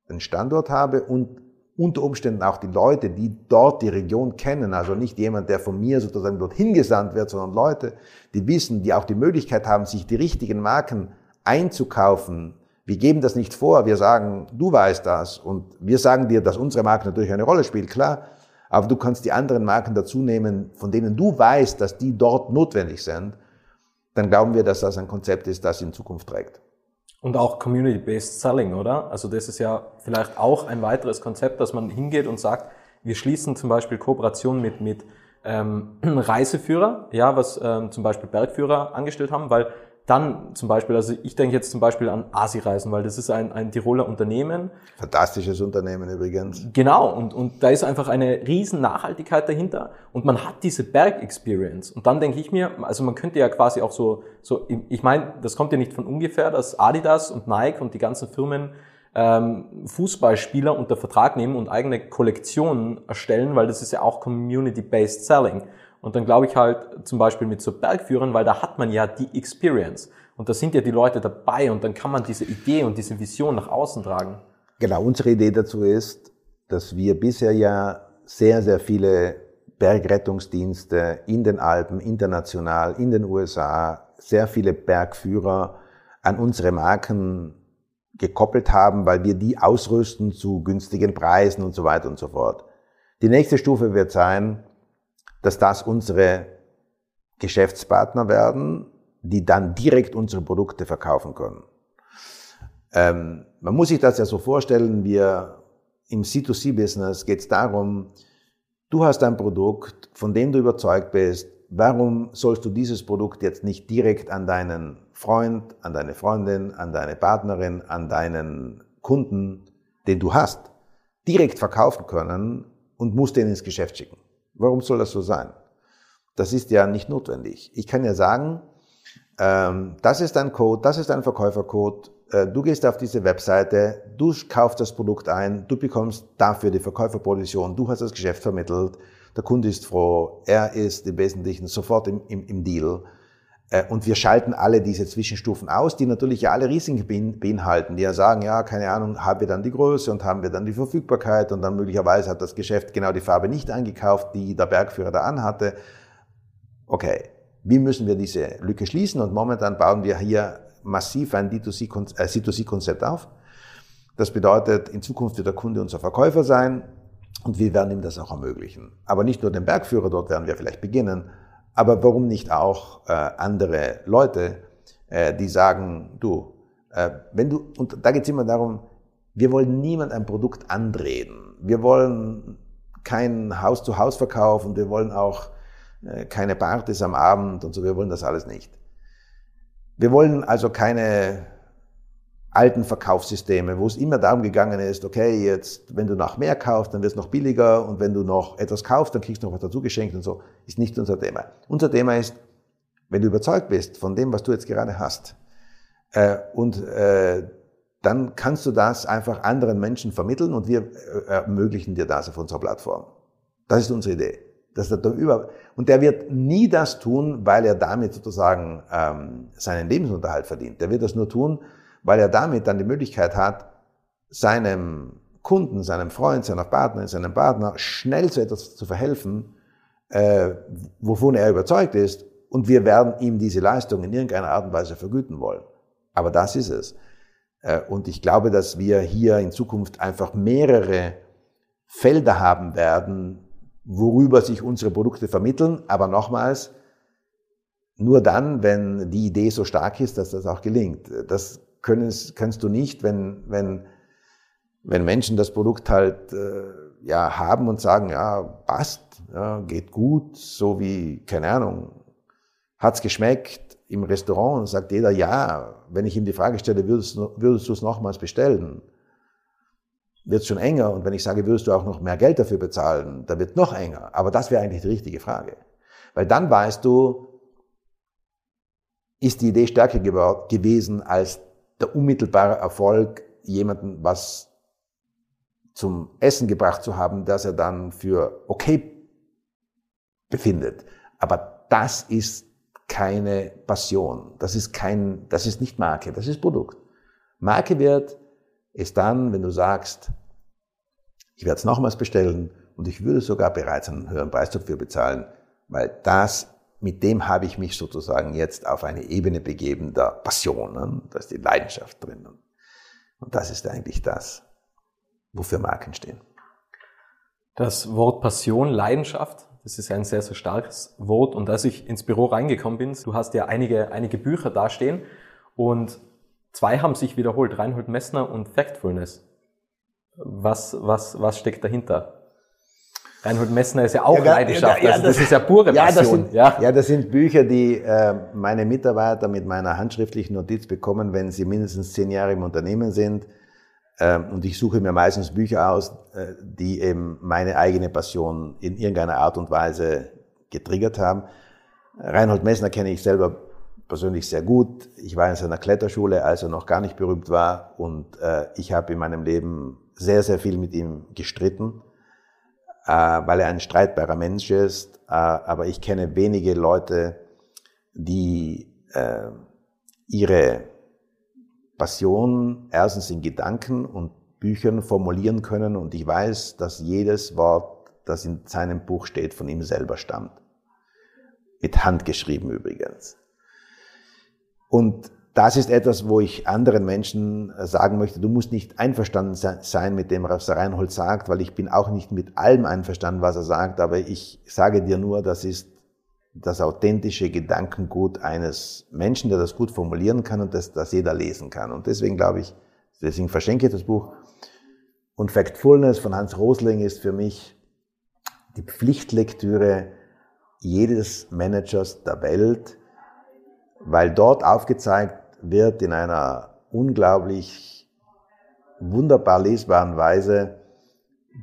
einen Standort habe und unter Umständen auch die Leute, die dort die Region kennen, also nicht jemand, der von mir sozusagen dorthin gesandt wird, sondern Leute, die wissen, die auch die Möglichkeit haben, sich die richtigen Marken einzukaufen. Wir geben das nicht vor, wir sagen, du weißt das und wir sagen dir, dass unsere Marke natürlich eine Rolle spielt, klar, aber du kannst die anderen Marken dazu nehmen, von denen du weißt, dass die dort notwendig sind, dann glauben wir, dass das ein Konzept ist, das in Zukunft trägt. Und auch Community-Based Selling, oder? Also das ist ja vielleicht auch ein weiteres Konzept, dass man hingeht und sagt, wir schließen zum Beispiel Kooperationen mit, mit ähm, Reiseführer, ja, was ähm, zum Beispiel Bergführer angestellt haben, weil dann zum Beispiel, also ich denke jetzt zum Beispiel an Asi-Reisen, weil das ist ein, ein Tiroler Unternehmen. Fantastisches Unternehmen übrigens. Genau, und, und da ist einfach eine riesen Nachhaltigkeit dahinter und man hat diese Berg-Experience. Und dann denke ich mir, also man könnte ja quasi auch so, so ich meine, das kommt ja nicht von ungefähr, dass Adidas und Nike und die ganzen Firmen ähm, Fußballspieler unter Vertrag nehmen und eigene Kollektionen erstellen, weil das ist ja auch Community-Based Selling. Und dann glaube ich halt zum Beispiel mit so Bergführern, weil da hat man ja die Experience. Und da sind ja die Leute dabei und dann kann man diese Idee und diese Vision nach außen tragen. Genau, unsere Idee dazu ist, dass wir bisher ja sehr, sehr viele Bergrettungsdienste in den Alpen, international, in den USA, sehr viele Bergführer an unsere Marken gekoppelt haben, weil wir die ausrüsten zu günstigen Preisen und so weiter und so fort. Die nächste Stufe wird sein, dass das unsere Geschäftspartner werden, die dann direkt unsere Produkte verkaufen können. Ähm, man muss sich das ja so vorstellen, wir im C2C-Business geht es darum, du hast ein Produkt, von dem du überzeugt bist, warum sollst du dieses Produkt jetzt nicht direkt an deinen Freund, an deine Freundin, an deine Partnerin, an deinen Kunden, den du hast, direkt verkaufen können und musst den ins Geschäft schicken? Warum soll das so sein? Das ist ja nicht notwendig. Ich kann ja sagen, ähm, das ist ein Code, das ist ein Verkäufercode, äh, du gehst auf diese Webseite, du kaufst das Produkt ein, du bekommst dafür die Verkäuferposition, du hast das Geschäft vermittelt, der Kunde ist froh, er ist im Wesentlichen sofort im, im, im Deal. Äh, und wir schalten alle diese Zwischenstufen aus, die natürlich ja alle Risiken beinhalten, die ja sagen, ja, keine Ahnung, haben wir dann die Größe und haben wir dann die Verfügbarkeit und dann möglicherweise hat das Geschäft genau die Farbe nicht eingekauft, die der Bergführer da anhatte. Okay, wie müssen wir diese Lücke schließen? Und momentan bauen wir hier massiv ein D2C-Konzept äh, auf. Das bedeutet, in Zukunft wird der Kunde unser Verkäufer sein und wir werden ihm das auch ermöglichen. Aber nicht nur den Bergführer, dort werden wir vielleicht beginnen, aber warum nicht auch äh, andere Leute, äh, die sagen, du, äh, wenn du, und da geht es immer darum, wir wollen niemand ein Produkt andrehen. Wir wollen kein Haus-zu-Haus-Verkauf und wir wollen auch äh, keine Partys am Abend und so, wir wollen das alles nicht. Wir wollen also keine alten Verkaufssysteme, wo es immer darum gegangen ist, okay, jetzt, wenn du noch mehr kaufst, dann wird es noch billiger und wenn du noch etwas kaufst, dann kriegst du noch was dazu geschenkt und so, ist nicht unser Thema. Unser Thema ist, wenn du überzeugt bist von dem, was du jetzt gerade hast, äh, und äh, dann kannst du das einfach anderen Menschen vermitteln und wir äh, ermöglichen dir das auf unserer Plattform. Das ist unsere Idee. Das ist der über und der wird nie das tun, weil er damit sozusagen ähm, seinen Lebensunterhalt verdient. Der wird das nur tun, weil er damit dann die Möglichkeit hat, seinem Kunden, seinem Freund, seiner Partnerin, seinem Partner schnell zu etwas zu verhelfen, äh, wovon er überzeugt ist, und wir werden ihm diese Leistung in irgendeiner Art und Weise vergüten wollen. Aber das ist es. Äh, und ich glaube, dass wir hier in Zukunft einfach mehrere Felder haben werden, worüber sich unsere Produkte vermitteln. Aber nochmals, nur dann, wenn die Idee so stark ist, dass das auch gelingt. Das können, kannst du nicht, wenn, wenn, wenn Menschen das Produkt halt äh, ja, haben und sagen, ja, passt, ja, geht gut, so wie, keine Ahnung, hat's geschmeckt im Restaurant sagt jeder ja. Wenn ich ihm die Frage stelle, würdest, würdest du es nochmals bestellen? Wird es schon enger. Und wenn ich sage, würdest du auch noch mehr Geld dafür bezahlen, dann wird noch enger. Aber das wäre eigentlich die richtige Frage. Weil dann weißt du, ist die Idee stärker gewesen als der unmittelbare Erfolg, jemanden was zum Essen gebracht zu haben, dass er dann für okay befindet. Aber das ist keine Passion. Das ist kein, das ist nicht Marke, das ist Produkt. Marke wird es dann, wenn du sagst, ich werde es nochmals bestellen und ich würde sogar bereits einen höheren Preis dafür bezahlen, weil das, mit dem habe ich mich sozusagen jetzt auf eine Ebene begeben der Passion. Da ist die Leidenschaft drin. Und das ist eigentlich das, wofür Marken stehen. Das Wort Passion, Leidenschaft, das ist ein sehr, sehr starkes Wort. Und als ich ins Büro reingekommen bin, du hast ja einige, einige Bücher dastehen und zwei haben sich wiederholt, Reinhold Messner und Factfulness. Was, was, was steckt dahinter? Reinhold Messner ist ja auch ja, Leidenschaft, ja, also das, das, ist ja pure ja, Passion. Das sind, ja. ja, das sind Bücher, die äh, meine Mitarbeiter mit meiner handschriftlichen Notiz bekommen, wenn sie mindestens zehn Jahre im Unternehmen sind ähm, und ich suche mir meistens Bücher aus, äh, die eben meine eigene Passion in irgendeiner Art und Weise getriggert haben. Reinhold Messner kenne ich selber persönlich sehr gut. Ich war in seiner Kletterschule, als er noch gar nicht berühmt war. Und äh, ich habe in meinem Leben sehr, sehr viel mit ihm gestritten, weil er ein streitbarer Mensch ist. aber ich kenne wenige Leute, die ihre Passion erstens in Gedanken und Büchern formulieren können und ich weiß, dass jedes Wort, das in seinem Buch steht, von ihm selber stammt. Mit Hand geschrieben übrigens. Und das ist etwas, wo ich anderen Menschen sagen möchte, du musst nicht einverstanden sein mit dem, was Reinhold sagt, weil ich bin auch nicht mit allem einverstanden, was er sagt, aber ich sage dir nur, das ist das authentische Gedankengut eines Menschen, der das gut formulieren kann und das, das jeder lesen kann. Und deswegen glaube ich, deswegen verschenke ich das Buch. Und Factfulness von Hans Rosling ist für mich die Pflichtlektüre jedes Managers der Welt, weil dort aufgezeigt wird in einer unglaublich wunderbar lesbaren Weise,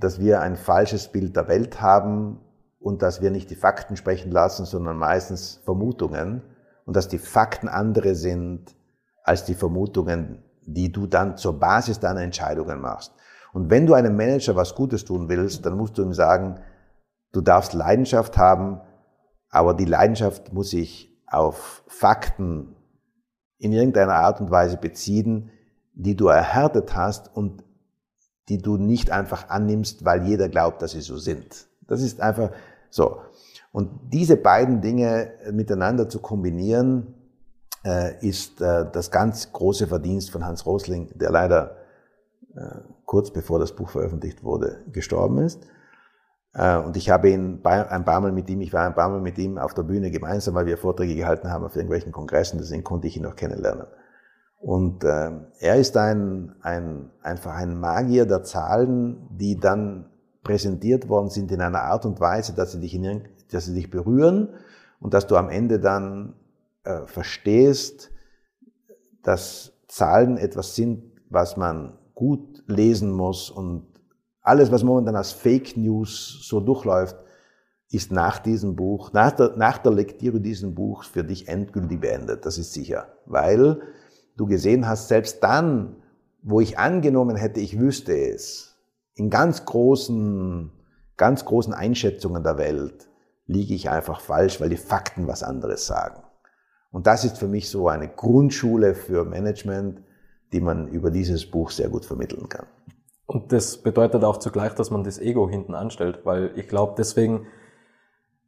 dass wir ein falsches Bild der Welt haben, und dass wir nicht die Fakten sprechen lassen, sondern meistens Vermutungen und dass die Fakten andere sind als die Vermutungen, die du dann zur Basis deiner Entscheidungen machst. Und wenn du einem Manager was Gutes tun willst, dann musst du ihm sagen, du darfst Leidenschaft haben, aber die Leidenschaft muss sich auf Fakten in irgendeiner Art und Weise beziehen, die du erhärtet hast und die du nicht einfach annimmst, weil jeder glaubt, dass sie so sind. Das ist einfach, so. Und diese beiden Dinge miteinander zu kombinieren, äh, ist äh, das ganz große Verdienst von Hans Rosling, der leider äh, kurz bevor das Buch veröffentlicht wurde, gestorben ist. Äh, und ich habe ihn ein paar Mal mit ihm, ich war ein paar Mal mit ihm auf der Bühne gemeinsam, weil wir Vorträge gehalten haben auf irgendwelchen Kongressen, deswegen konnte ich ihn noch kennenlernen. Und äh, er ist ein, ein, einfach ein Magier der Zahlen, die dann präsentiert worden sind in einer Art und Weise, dass sie dich, in, dass sie dich berühren und dass du am Ende dann äh, verstehst, dass Zahlen etwas sind, was man gut lesen muss und alles, was momentan als Fake News so durchläuft, ist nach diesem Buch, nach der, nach der Lektüre dieses Buchs für dich endgültig beendet. Das ist sicher. Weil du gesehen hast, selbst dann, wo ich angenommen hätte, ich wüsste es, in ganz großen, ganz großen Einschätzungen der Welt liege ich einfach falsch, weil die Fakten was anderes sagen. Und das ist für mich so eine Grundschule für Management, die man über dieses Buch sehr gut vermitteln kann. Und das bedeutet auch zugleich, dass man das Ego hinten anstellt, weil ich glaube, deswegen,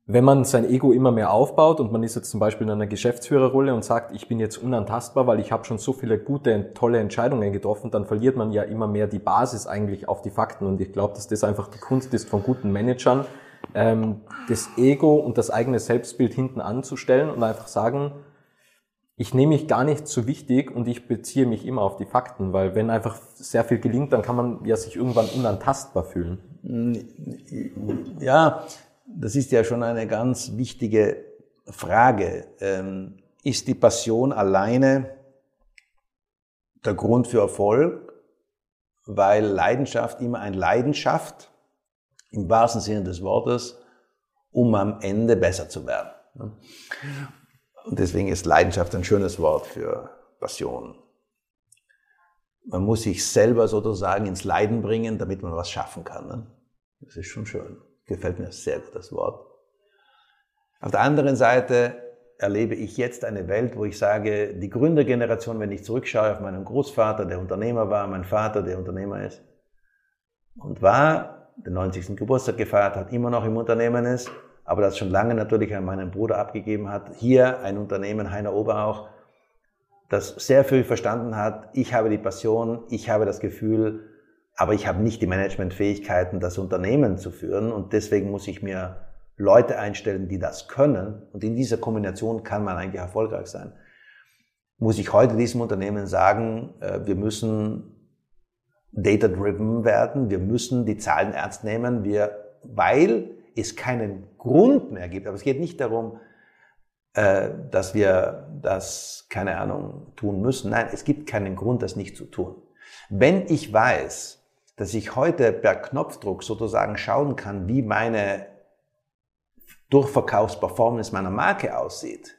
wenn man sein Ego immer mehr aufbaut und man ist jetzt zum Beispiel in einer Geschäftsführerrolle und sagt, ich bin jetzt unantastbar, weil ich habe schon so viele gute, tolle Entscheidungen getroffen, dann verliert man ja immer mehr die Basis eigentlich auf die Fakten. Und ich glaube, dass das einfach die Kunst ist von guten Managern, ähm, das Ego und das eigene Selbstbild hinten anzustellen und einfach sagen, ich nehme mich gar nicht so wichtig und ich beziehe mich immer auf die Fakten, weil wenn einfach sehr viel gelingt, dann kann man ja sich irgendwann unantastbar fühlen. Ja, das ist ja schon eine ganz wichtige Frage. Ähm, ist die Passion alleine der Grund für Erfolg, weil Leidenschaft immer ein Leidenschaft im wahrsten Sinne des Wortes, um am Ende besser zu werden. Und deswegen ist Leidenschaft ein schönes Wort für Passion. Man muss sich selber sozusagen ins Leiden bringen, damit man was schaffen kann. Ne? Das ist schon schön. Gefällt mir sehr gut, das Wort. Auf der anderen Seite erlebe ich jetzt eine Welt, wo ich sage, die Gründergeneration, wenn ich zurückschaue auf meinen Großvater, der Unternehmer war, mein Vater, der Unternehmer ist, und war, den 90. Geburtstag gefeiert hat, immer noch im Unternehmen ist, aber das schon lange natürlich an meinen Bruder abgegeben hat. Hier ein Unternehmen, Heiner Oberauch, das sehr früh verstanden hat, ich habe die Passion, ich habe das Gefühl, aber ich habe nicht die Managementfähigkeiten, das Unternehmen zu führen. Und deswegen muss ich mir Leute einstellen, die das können. Und in dieser Kombination kann man eigentlich erfolgreich sein. Muss ich heute diesem Unternehmen sagen, äh, wir müssen data-driven werden, wir müssen die Zahlen ernst nehmen, wir, weil es keinen Grund mehr gibt. Aber es geht nicht darum, äh, dass wir das, keine Ahnung, tun müssen. Nein, es gibt keinen Grund, das nicht zu tun. Wenn ich weiß, dass ich heute per Knopfdruck sozusagen schauen kann, wie meine Durchverkaufsperformance meiner Marke aussieht,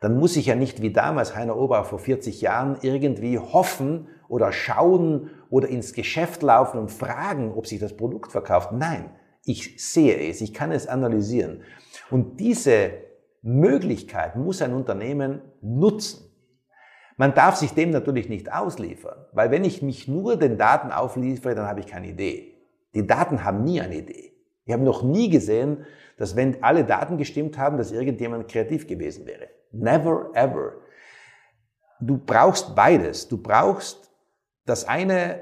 dann muss ich ja nicht wie damals Heiner Ober vor 40 Jahren irgendwie hoffen oder schauen oder ins Geschäft laufen und fragen, ob sich das Produkt verkauft. Nein, ich sehe es, ich kann es analysieren. Und diese Möglichkeit muss ein Unternehmen nutzen. Man darf sich dem natürlich nicht ausliefern, weil wenn ich mich nur den Daten aufliefere, dann habe ich keine Idee. Die Daten haben nie eine Idee. Ich habe noch nie gesehen, dass wenn alle Daten gestimmt haben, dass irgendjemand kreativ gewesen wäre. Never ever. Du brauchst beides. Du brauchst das eine,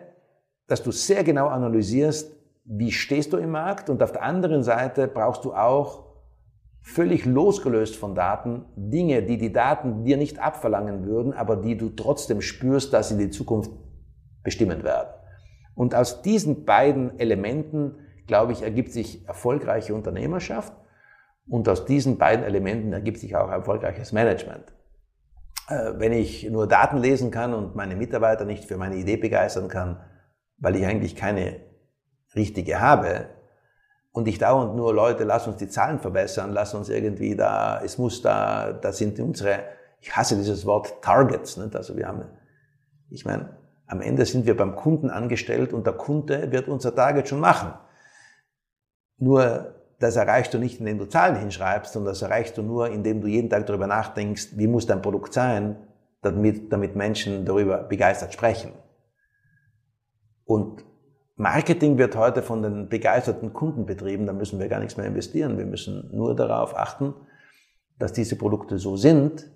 dass du sehr genau analysierst, wie stehst du im Markt und auf der anderen Seite brauchst du auch völlig losgelöst von Daten Dinge, die die Daten dir nicht abverlangen würden, aber die du trotzdem spürst, dass sie die Zukunft bestimmen werden. Und aus diesen beiden Elementen, glaube ich, ergibt sich erfolgreiche Unternehmerschaft und aus diesen beiden Elementen ergibt sich auch erfolgreiches Management. Äh, wenn ich nur Daten lesen kann und meine Mitarbeiter nicht für meine Idee begeistern kann, weil ich eigentlich keine richtige habe und ich dauernd nur Leute, lass uns die Zahlen verbessern, lass uns irgendwie da, es muss da, da sind unsere, ich hasse dieses Wort Targets, nicht? also wir haben, ich meine, am Ende sind wir beim Kunden angestellt und der Kunde wird unser Target schon machen. Nur das erreichst du nicht, indem du Zahlen hinschreibst, sondern das erreichst du nur, indem du jeden Tag darüber nachdenkst, wie muss dein Produkt sein, damit, damit Menschen darüber begeistert sprechen. Und Marketing wird heute von den begeisterten Kunden betrieben, da müssen wir gar nichts mehr investieren. Wir müssen nur darauf achten, dass diese Produkte so sind,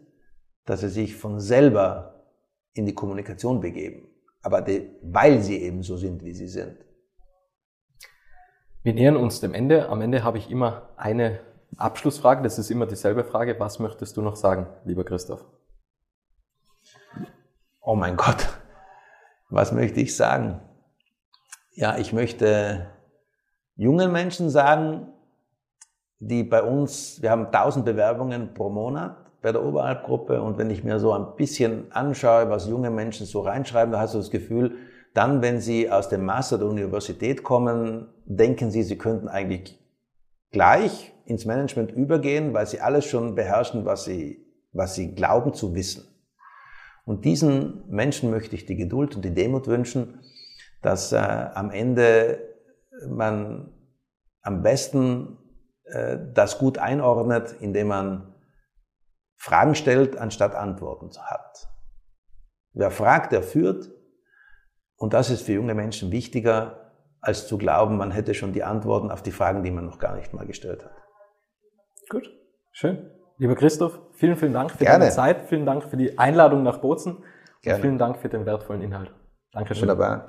dass sie sich von selber in die Kommunikation begeben. Aber die, weil sie eben so sind, wie sie sind. Wir nähern uns dem Ende. Am Ende habe ich immer eine Abschlussfrage. Das ist immer dieselbe Frage. Was möchtest du noch sagen, lieber Christoph? Oh mein Gott. Was möchte ich sagen? Ja, ich möchte jungen Menschen sagen, die bei uns, wir haben 1000 Bewerbungen pro Monat bei der Oberalpgruppe und wenn ich mir so ein bisschen anschaue, was junge Menschen so reinschreiben, da hast du das Gefühl, dann, wenn sie aus dem Master der Universität kommen, denken sie, sie könnten eigentlich gleich ins Management übergehen, weil sie alles schon beherrschen, was sie, was sie glauben zu wissen. Und diesen Menschen möchte ich die Geduld und die Demut wünschen, dass äh, am Ende man am besten äh, das gut einordnet, indem man Fragen stellt, anstatt Antworten hat. Wer fragt, der führt. Und das ist für junge Menschen wichtiger, als zu glauben, man hätte schon die Antworten auf die Fragen, die man noch gar nicht mal gestellt hat. Gut, schön. Lieber Christoph, vielen, vielen Dank für Gerne. deine Zeit, vielen Dank für die Einladung nach Bozen Gerne. und vielen Dank für den wertvollen Inhalt. Dankeschön. Wunderbar.